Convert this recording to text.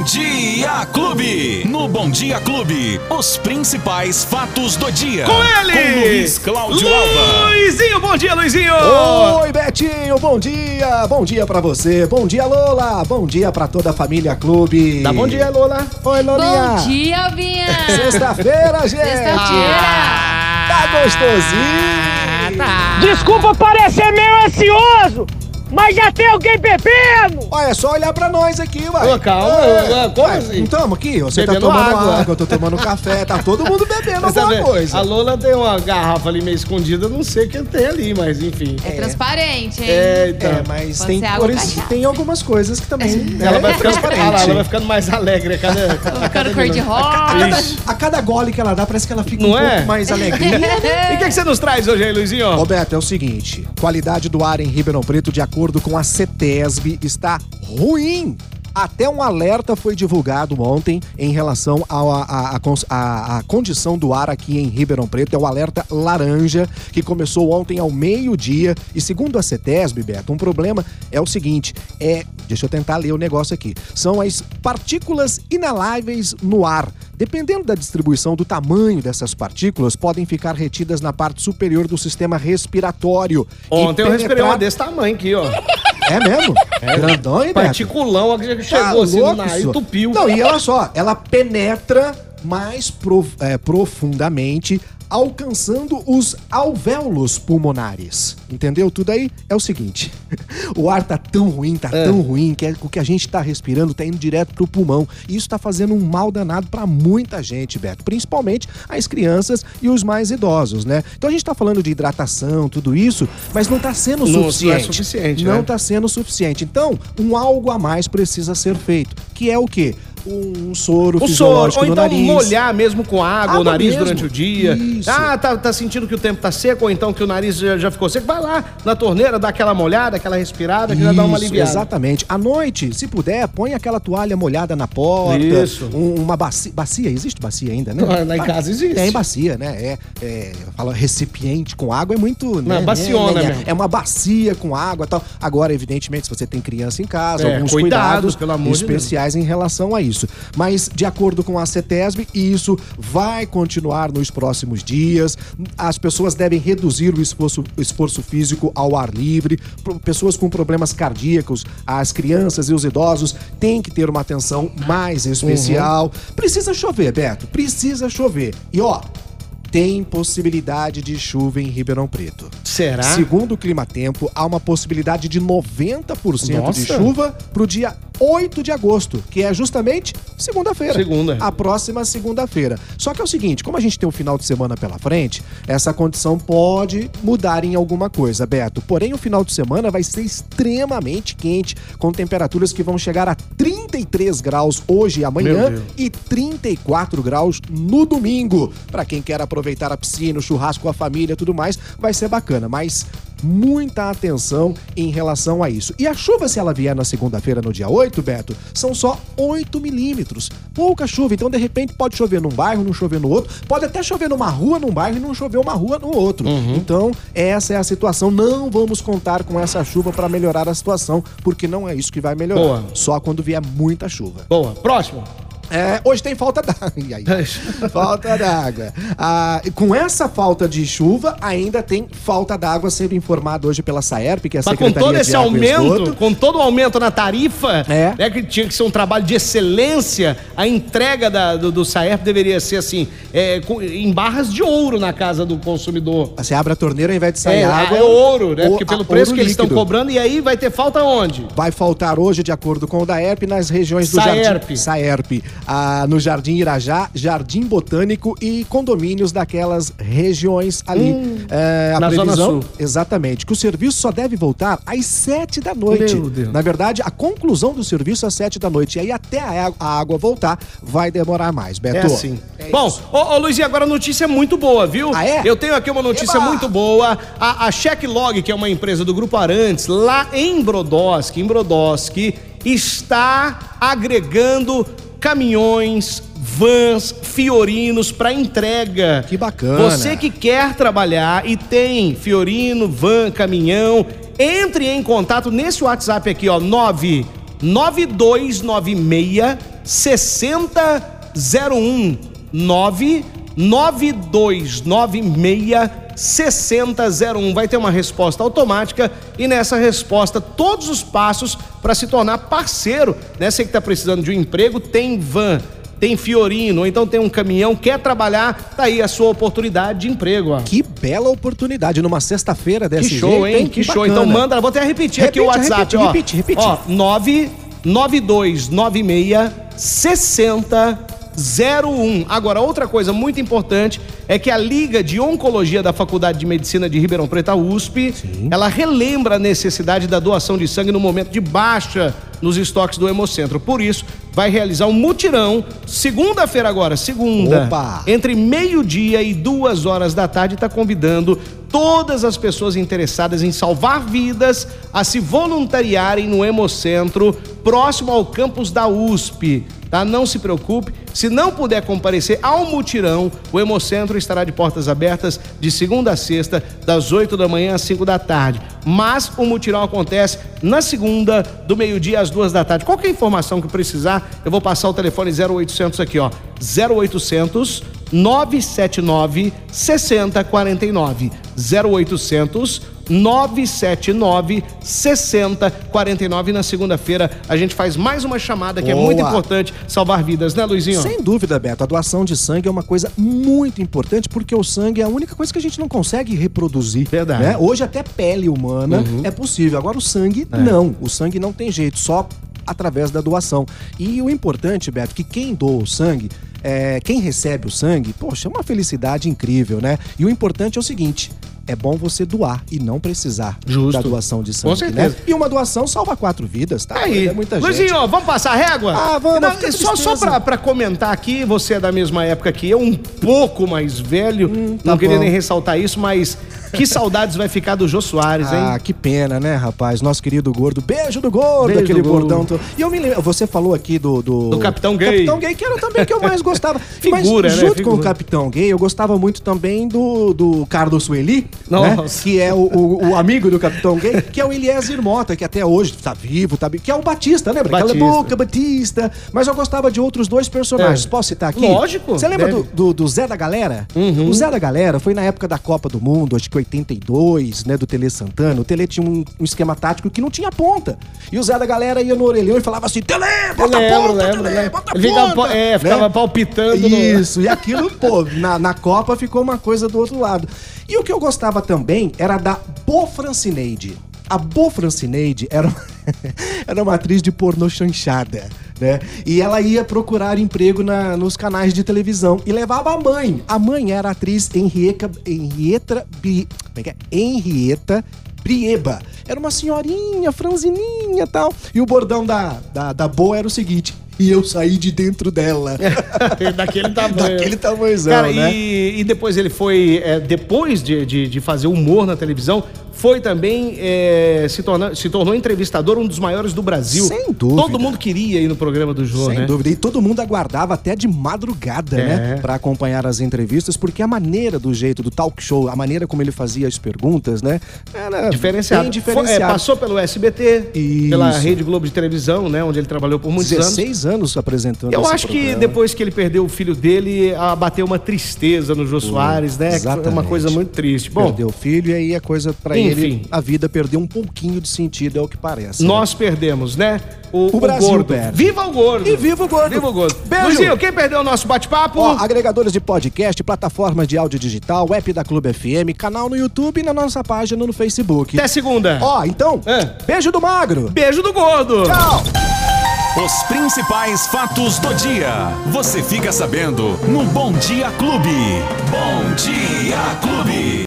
Bom Dia Clube. No Bom Dia Clube, os principais fatos do dia. Com ele! Com Luiz Cláudio Alba. Luizinho, bom dia, Luizinho! Oi, Betinho, bom dia! Bom dia pra você, bom dia, Lola! Bom dia pra toda a família Clube! Dá bom dia, Lola! Oi, Lolinha! Bom dia, Alvinha! Sexta-feira, gente! Sexta-feira! Tá gostosinho! Desculpa parecer meio ansioso, mas já tem alguém bebendo! Olha, é só olhar pra nós aqui, vai. Ô, calma, É. ô, como Ué, assim? Não tamo aqui? Você Bebendo tá tomando água. água. eu tô tomando café, tá todo mundo bebendo Mas, alguma sabe, coisa. A Lola tem uma garrafa ali meio escondida, não sei o que tem ali, mas enfim. É transparente, hein? É, então. É, mas Pode tem, cores, tem algumas coisas que também. né, Ela vai é ficando, transparente. Lá, ela vai ficando mais alegre a cada. a Ficando cada cor de minuto. A cada, a cada gole que ela dá, parece que ela fica Não um é? pouco mais alegrinha. E o que, que você nos traz hoje aí, Luizinho? Roberto, é o seguinte: qualidade do ar em Ribeirão Preto, de acordo com a CETESB, está ruim. Até um alerta foi divulgado ontem em relação a condição do ar aqui em Ribeirão Preto. É o alerta laranja, que começou ontem ao meio-dia. E segundo a CETESB, Beto, um problema é o seguinte: é. Deixa eu tentar ler o negócio aqui. São as partículas inaláveis no ar. Dependendo da distribuição do tamanho dessas partículas, podem ficar retidas na parte superior do sistema respiratório. Ontem eu respirei uma penetrar- desse tamanho aqui, ó. É mesmo? Grandão, hein, Beto? Particulão, que Tá chegou assim no nariz, entupiu. Não, e olha só, ela penetra mais prof- é, profundamente, alcançando os alvéolos pulmonares. Entendeu tudo aí? É o seguinte, o ar tá tão ruim, tá É. tão ruim, que é- o que a gente tá respirando tá indo direto pro pulmão. E isso tá fazendo um mal danado pra muita gente, Beto. Principalmente as crianças e os mais idosos, né? Então a gente tá falando de hidratação, tudo isso, mas não tá sendo Não- não é suficiente. suficiente, Não né? tá sendo suficiente. Então, um algo a mais precisa ser feito, que é o quê? Um soro O soro, ou então nariz. molhar mesmo com água, o Água nariz mesmo. durante o dia. Isso. Ah, tá, tá sentindo que o tempo tá seco, ou então que o nariz já, já ficou seco. Vai lá na torneira, dá aquela molhada, aquela respirada, que já dá uma aliviada. Exatamente. À noite, se puder, põe aquela toalha molhada na porta. Isso. um- uma bacia. Bacia, existe bacia ainda, né? Ah, lá em casa existe. Tem bacia, né? É, é, fala recipiente com água é muito. Não, né, baciona né, né, mesmo. É uma bacia com água e tal. Agora, evidentemente, se você tem criança em casa, É, alguns cuidados, cuidados especiais em relação a isso. Mas, de acordo com a CETESB, isso vai continuar nos próximos dias. As pessoas devem reduzir o esforço, o esforço físico ao ar livre. Pessoas com problemas cardíacos, as crianças e os idosos têm que ter uma atenção mais especial. Precisa chover, Beto. Precisa chover. E ó. Tem possibilidade de chuva em Ribeirão Preto. Será? Segundo o Clima Tempo, há uma possibilidade de 90% de Nossa. chuva pro dia 8 de agosto, que é justamente segunda-feira. Segunda. A próxima segunda-feira. Só que é o seguinte, como a gente tem um final de semana pela frente, essa condição pode mudar em alguma coisa, Beto. Porém, o final de semana vai ser extremamente quente, com temperaturas que vão chegar a 33 graus hoje e amanhã e 34 graus no domingo. Pra quem quer aproveitar a piscina, o churrasco com a família, tudo mais, vai ser bacana, mas muita atenção em relação a isso. E a chuva, se ela vier na segunda-feira, no dia 8, Beto, são só 8 milímetros. Pouca chuva, então de repente pode chover num bairro, não chover no outro, pode até chover numa rua num bairro e não chover uma rua no outro. Então, essa é a situação. Não vamos contar com essa chuva para melhorar a situação, porque não é isso que vai melhorar. Boa. Só quando vier muita chuva. Boa. Próximo. É, hoje tem falta d'água. Falta d'água. Ah, com essa falta de chuva, ainda tem falta d'água sendo informado hoje pela Saerp, que é a Mas com Secretaria todo esse aumento, com todo o aumento na tarifa, É. né, que tinha que ser um trabalho de excelência, a entrega da- do, do Saerp deveria ser assim, é, com- em barras de ouro na casa do consumidor. Você abre a torneira, ao invés de sair É, água... é ouro, né? o- Porque pelo a- preço que eles estão cobrando, e aí vai ter falta onde? Vai faltar hoje, de acordo com o DAERP, nas regiões do Saerp. Jardim... Saerp. Ah, no Jardim Irajá, Jardim Botânico e condomínios daquelas regiões ali. É, a Hum. na Zona previsão, Sul. exatamente, que o serviço só deve voltar às sete da noite. Meu Deus. Na verdade, a conclusão do serviço às sete da noite. E aí até a água, a água voltar, vai demorar mais, Beto. É assim. É Bom, ô, ô Luizinho, agora a notícia é muito boa, viu? Ah, é? Eu tenho aqui uma notícia Eba! muito boa. A, a Checklog, que é uma empresa do Grupo Arantes, lá em Brodowski, em Brodowski, está agregando caminhões, vans, fiorinos para entrega. Que bacana. Você que quer trabalhar e tem fiorino, van, caminhão, entre em contato nesse WhatsApp aqui, ó, 99296 6001 99296 6001. Vai ter uma resposta automática e nessa resposta todos os passos para se tornar parceiro. Né? Você que está precisando de um emprego, tem van, tem Fiorino, ou então tem um caminhão, quer trabalhar, tá aí a sua oportunidade de emprego. Ó. Que bela oportunidade numa sexta-feira dessa Que show, hein? Que, show. Então manda, vou até repetir aqui o Repite, WhatsApp, repite, ó. repite, repite. Ó, 99296 6001. Agora, outra coisa muito importante é que a Liga de Oncologia da Faculdade de Medicina de Ribeirão Preto, a USP, ela relembra a necessidade da doação de sangue no momento de baixa nos estoques do Hemocentro. Por isso, vai realizar um mutirão segunda-feira agora, segunda, Opa! entre meio-dia e duas horas da tarde, está convidando todas as pessoas interessadas em salvar vidas a se voluntariarem no Hemocentro, próximo ao campus da USP. Tá? Não se preocupe, se não puder comparecer ao mutirão, o Hemocentro estará de portas abertas de segunda a sexta, das 8 da manhã às 5 da tarde. Mas o mutirão acontece na segunda, do meio-dia às duas da tarde. Qualquer informação que precisar, eu vou passar o telefone 0800 aqui, ó. 0800 979 6049. 0800 979 6049. Na segunda-feira a gente faz mais uma chamada que é Boa. muito importante salvar vidas, né, Luizinho? Sem dúvida, Beto. A doação de sangue é uma coisa muito importante porque o sangue é a única coisa que a gente não consegue reproduzir. Verdade. Uhum. né? Hoje até pele humana é possível. Agora o sangue, não. O sangue não tem jeito, só através da doação. E o importante, Beto, que quem doa o sangue, é, quem recebe o sangue, poxa, é uma felicidade incrível, né? E o importante é o seguinte. É bom você doar e não precisar Justo. da doação de sangue, certeza. né? E uma doação salva quatro vidas, tá? Aí, É muita gente. Luizinho, ó, vamos passar a régua? Ah, vamos, Não, só só pra, pra comentar aqui, você é da mesma época que eu, um pouco mais velho, tá não queria bom. nem ressaltar isso, mas que saudades vai ficar do Jô Soares, hein? Ah, que pena, né, rapaz? Nosso querido gordo. Beijo do gordo, Beijo aquele do gordo. bordão. todo. E eu me lembro, você falou aqui do. Do, Do Capitão Gay. Capitão Gay, que era também que eu mais gostava. Figura, Mas né? junto com o Figura. Capitão Gay, eu gostava muito também do, do Carlos Sueli, né? Que é o, o, o amigo do Capitão Gay, que é o Eliezer Mota, que até hoje tá vivo, tá que é o Batista, lembra? Batista. boca, Batista. Mas eu gostava de outros dois personagens. É. Posso citar aqui? Lógico, Você lembra do, do, do Zé da Galera? Uhum. O Zé da Galera foi na época da Copa do Mundo, acho que 82, né, do Tele Santana. O Tele tinha um, um esquema tático que não tinha ponta. E o Zé da Galera ia no orelhão e falava assim: Tele, bota a lembro, ponta, lembro, Tele, lembro. bota ficava, ponta. é, ficava Né? palpitando. no- Isso, e aquilo, pô, na, na Copa ficou uma coisa do outro lado. E o que eu gostava também era da Bo Francineide. A Bo Francineide era, uma- era uma atriz de pornô chanchada, né? E ela ia procurar emprego na- nos canais de televisão e levava a mãe. A mãe era a atriz Henrietta, Henrietta, Bi- é é? Brieba. Era uma senhorinha, franzininha tal. E o bordão da, da, da Bo era o seguinte... E eu saí de dentro dela. Daquele tamanho. Daquele tamanhozão, Cara, né? e, e depois ele foi, é, depois de, de, de fazer humor na televisão, foi também, é, se, torna, se tornou entrevistador, um dos maiores do Brasil. Sem dúvida. Todo mundo queria ir no programa do Jô, Sem né? dúvida. E todo mundo aguardava até de madrugada, É. né? Pra acompanhar as entrevistas, porque a maneira do jeito do talk show, a maneira como ele fazia as perguntas, né? Era Diferenciado. bem Foi- é, diferenciado. passou pelo SBT, Isso. pela Rede Globo de Televisão, né? Onde ele trabalhou por muitos anos. 16 anos apresentando Eu acho que programa. depois que ele perdeu o filho dele, abateu uma tristeza no Jô Soares, né? Que foi uma exatamente. coisa muito triste. Bom, Perdeu o filho e aí a coisa pra Enfim. Ele, a vida perdeu um pouquinho de sentido, é o que parece. né? nós perdemos, né? O, O Brasil gordo. perde. Viva o gordo! E viva o gordo! Viva o gordo! Beijo! Luizinho, quem perdeu o nosso bate-papo? Ó, agregadores de podcast, plataformas de áudio digital, app da Clube FM, canal no YouTube e na nossa página no Facebook. Até segunda. Ó, então, É. beijo do magro! Beijo do gordo! Tchau! Os principais fatos do dia. Você fica sabendo no Bom Dia Clube. Bom Dia Clube.